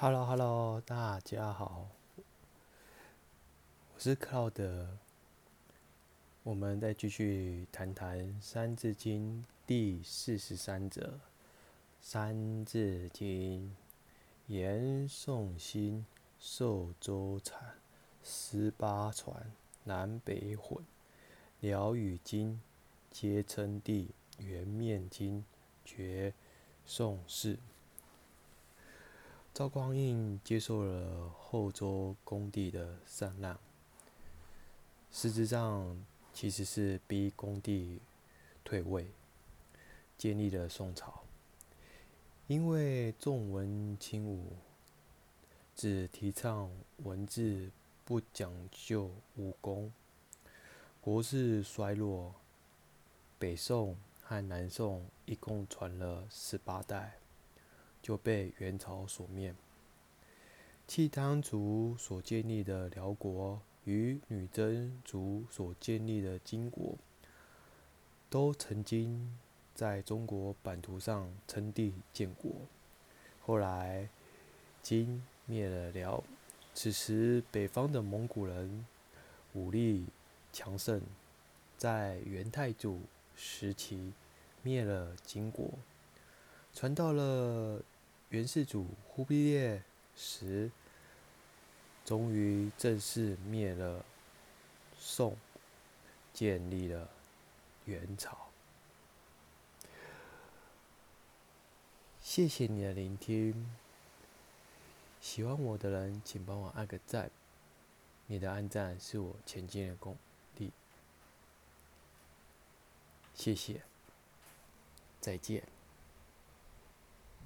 Hello Hello，大家好，我是克劳德。我们再继续谈谈《三字经》第四十三则，《三字经》言宋兴，受周产，十八传，南北混，辽与金皆称帝，元面经，绝宋氏。赵匡胤接受了后周恭帝的禅让，实质上其实是逼恭帝退位，建立了宋朝。因为重文轻武，只提倡文字，不讲究武功，国势衰落。北宋和南宋一共传了十八代。就被元朝所灭。契丹族所建立的辽国与女真族所建立的金国，都曾经在中国版图上称帝建国。后来金灭了辽，此时北方的蒙古人武力强盛，在元太祖时期灭了金国，传到了。元世祖忽必烈时，终于正式灭了宋，建立了元朝。谢谢你的聆听，喜欢我的人请帮我按个赞，你的按赞是我前进的动力。谢谢，再见。